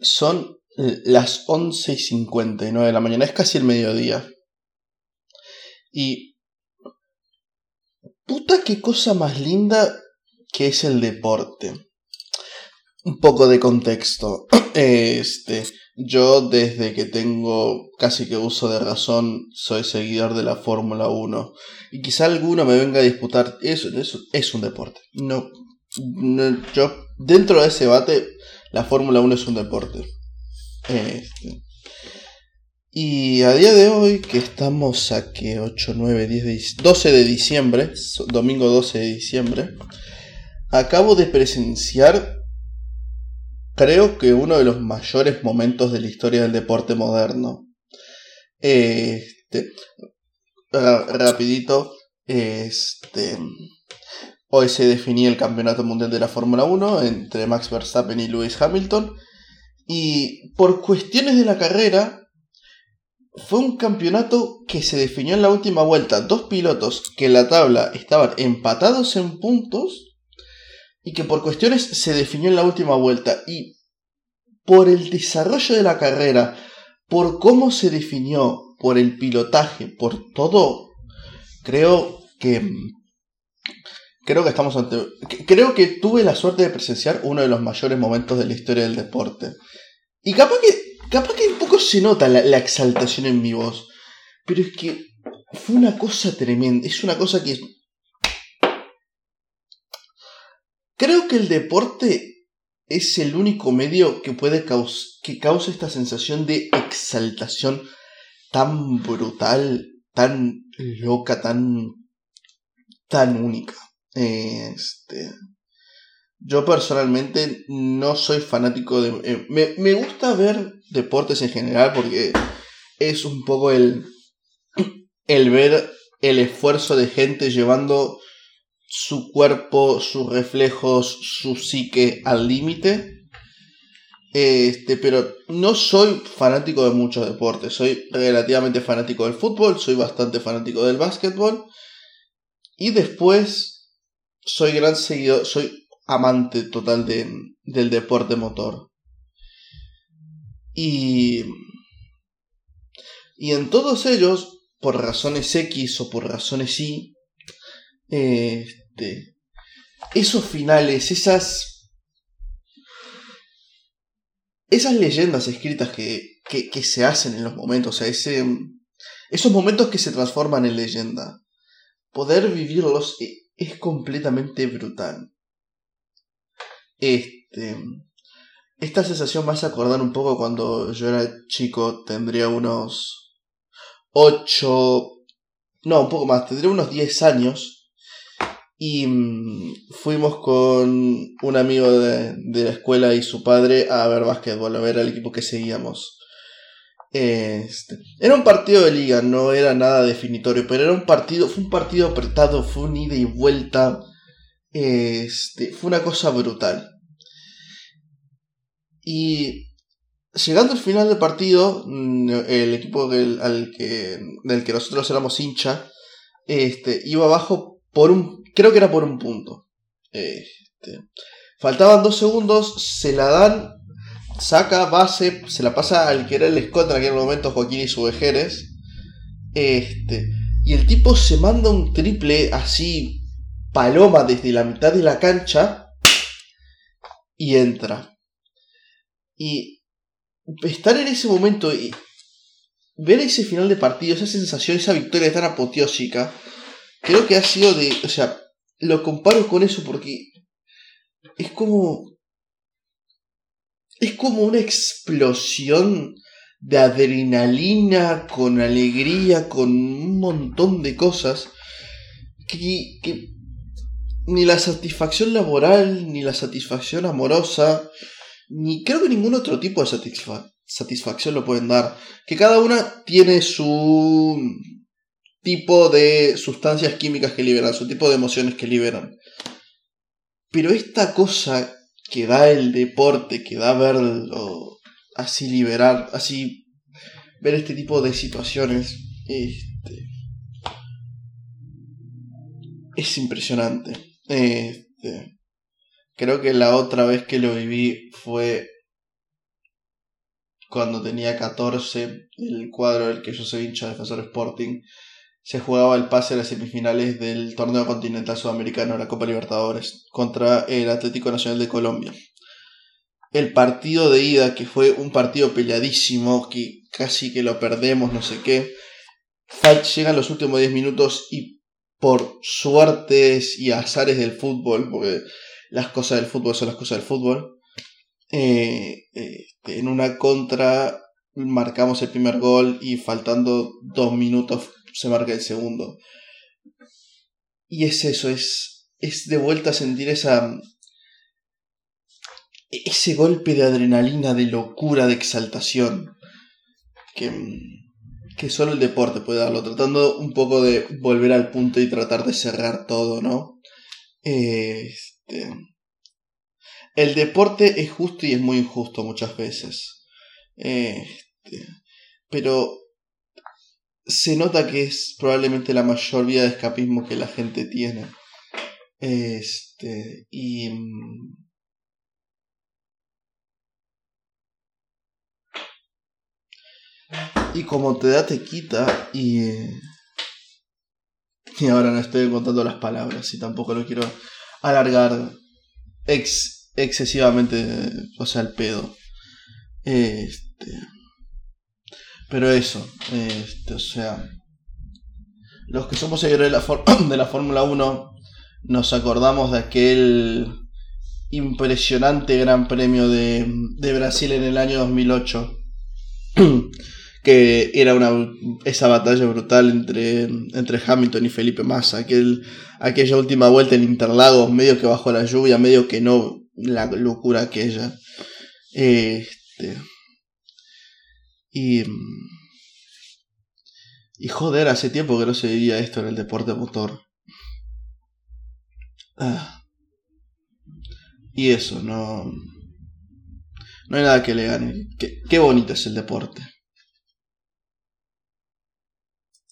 Son las 11 y 59 de la mañana, es casi el mediodía. Y... Puta qué cosa más linda que es el deporte. Un poco de contexto. Este, yo desde que tengo casi que uso de razón soy seguidor de la Fórmula 1. Y quizá alguno me venga a disputar, eso, eso es un deporte. No, no, yo dentro de ese debate la Fórmula 1 es un deporte. Este. Y a día de hoy, que estamos a que 8, 9, 10, 12 de diciembre, domingo 12 de diciembre, acabo de presenciar, creo que uno de los mayores momentos de la historia del deporte moderno. Este, rapidito, este, hoy se definía el campeonato mundial de la Fórmula 1 entre Max Verstappen y Lewis Hamilton. Y por cuestiones de la carrera, fue un campeonato que se definió en la última vuelta. Dos pilotos que en la tabla estaban empatados en puntos y que por cuestiones se definió en la última vuelta. Y por el desarrollo de la carrera, por cómo se definió, por el pilotaje, por todo, creo que... Creo que estamos ante... Creo que tuve la suerte de presenciar uno de los mayores momentos de la historia del deporte. Y capaz que, capaz que un poco se nota la, exaltación en mi voz. Pero es que fue una cosa tremenda. Es una cosa que... Creo que el deporte es el único medio que puede que causa esta sensación de exaltación tan brutal, tan loca, tan tan única. Este yo personalmente no soy fanático de... Eh, me, me, gusta ver deportes en general porque es un poco el, el ver el esfuerzo de gente llevando su cuerpo, sus reflejos, su psique al límite. Este, pero no soy fanático de muchos deportes. Soy relativamente fanático del fútbol, soy bastante fanático del básquetbol. Y después soy gran seguidor, soy amante total de, del deporte motor. Y, y en todos ellos, por razones X o por razones Y, este, esos finales, esas, esas leyendas escritas que, que, se hacen en los momentos, o sea, ese, esos momentos que se transforman en leyenda, poder vivirlos e, es completamente brutal. Este, esta sensación me hace acordar un poco cuando yo era chico, tendría unos 8, no, un poco más, tendría unos 10 años. Y mm, fuimos con un amigo de, de, la escuela y su padre a ver básquetbol, a ver al equipo que seguíamos. Este, era un partido de liga, no era nada definitorio, pero era un partido, fue un partido apretado, fue un ida y vuelta este, fue una cosa brutal. Y llegando al final del partido, mm, el equipo del, al que, del que nosotros éramos hincha, este, iba abajo por un, creo que era por un punto. Este, faltaban dos segundos, se la dan, saca base, se la pasa al que era el Scott en aquel momento, Joaquín y Subejeres. Este, y el tipo se manda un triple así paloma desde la mitad de la cancha y entra. Y estar en ese momento y ver ese final de partido, esa sensación, esa victoria tan apoteósica, creo que ha sido de. O sea, lo comparo con eso porque es como. Es como una explosión de adrenalina, con alegría, con un montón de cosas que, ni la satisfacción laboral, ni la satisfacción amorosa, ni creo que ningún otro tipo de satisfacción lo pueden dar. Que cada una tiene su tipo de sustancias químicas que liberan, su tipo de emociones que liberan. Pero esta cosa que da el deporte, que da verlo así liberar, así ver este tipo de situaciones, este, es impresionante. Este, creo que la otra vez que lo viví fue cuando tenía 14, el cuadro del que yo soy hincha Defensor Sporting, se jugaba el pase a las semifinales del torneo continental sudamericano, la Copa Libertadores, contra el Atlético Nacional de Colombia. El partido de ida, que fue un partido peleadísimo, que casi que lo perdemos, no sé qué, llegan los últimos 10 minutos y por suertes y azares del fútbol, porque las cosas del fútbol son las cosas del fútbol, eh, este, en una contra marcamos el primer gol y faltando dos minutos se marca el segundo. Y es eso, es, es de vuelta a sentir esa, ese golpe de adrenalina, de locura, de exaltación, que, que solo el deporte puede darlo, tratando un poco de volver al punto y tratar de cerrar todo, ¿no? Este, el deporte es justo y es muy injusto muchas veces. Este, pero se nota que es probablemente la mayor vía de escapismo que la gente tiene. Este, y. Y como te da, te quita. Y. Y ahora no estoy contando las palabras y tampoco lo quiero alargar ex, excesivamente, o sea, el pedo. Este. Pero eso, este, o sea, los que somos seguidores de la, de la Fórmula 1 nos acordamos de aquel impresionante Gran Premio de, de Brasil en el año 2008, que era una, esa batalla brutal entre, entre Hamilton y Felipe Massa, aquel, aquella última vuelta en Interlagos, medio que bajo la lluvia, medio que no, la locura aquella. Este, y. Y joder, hace tiempo que no se veía esto en el deporte motor. Ah. Y eso, no. No hay nada que le gane. Qué, qué bonito es el deporte.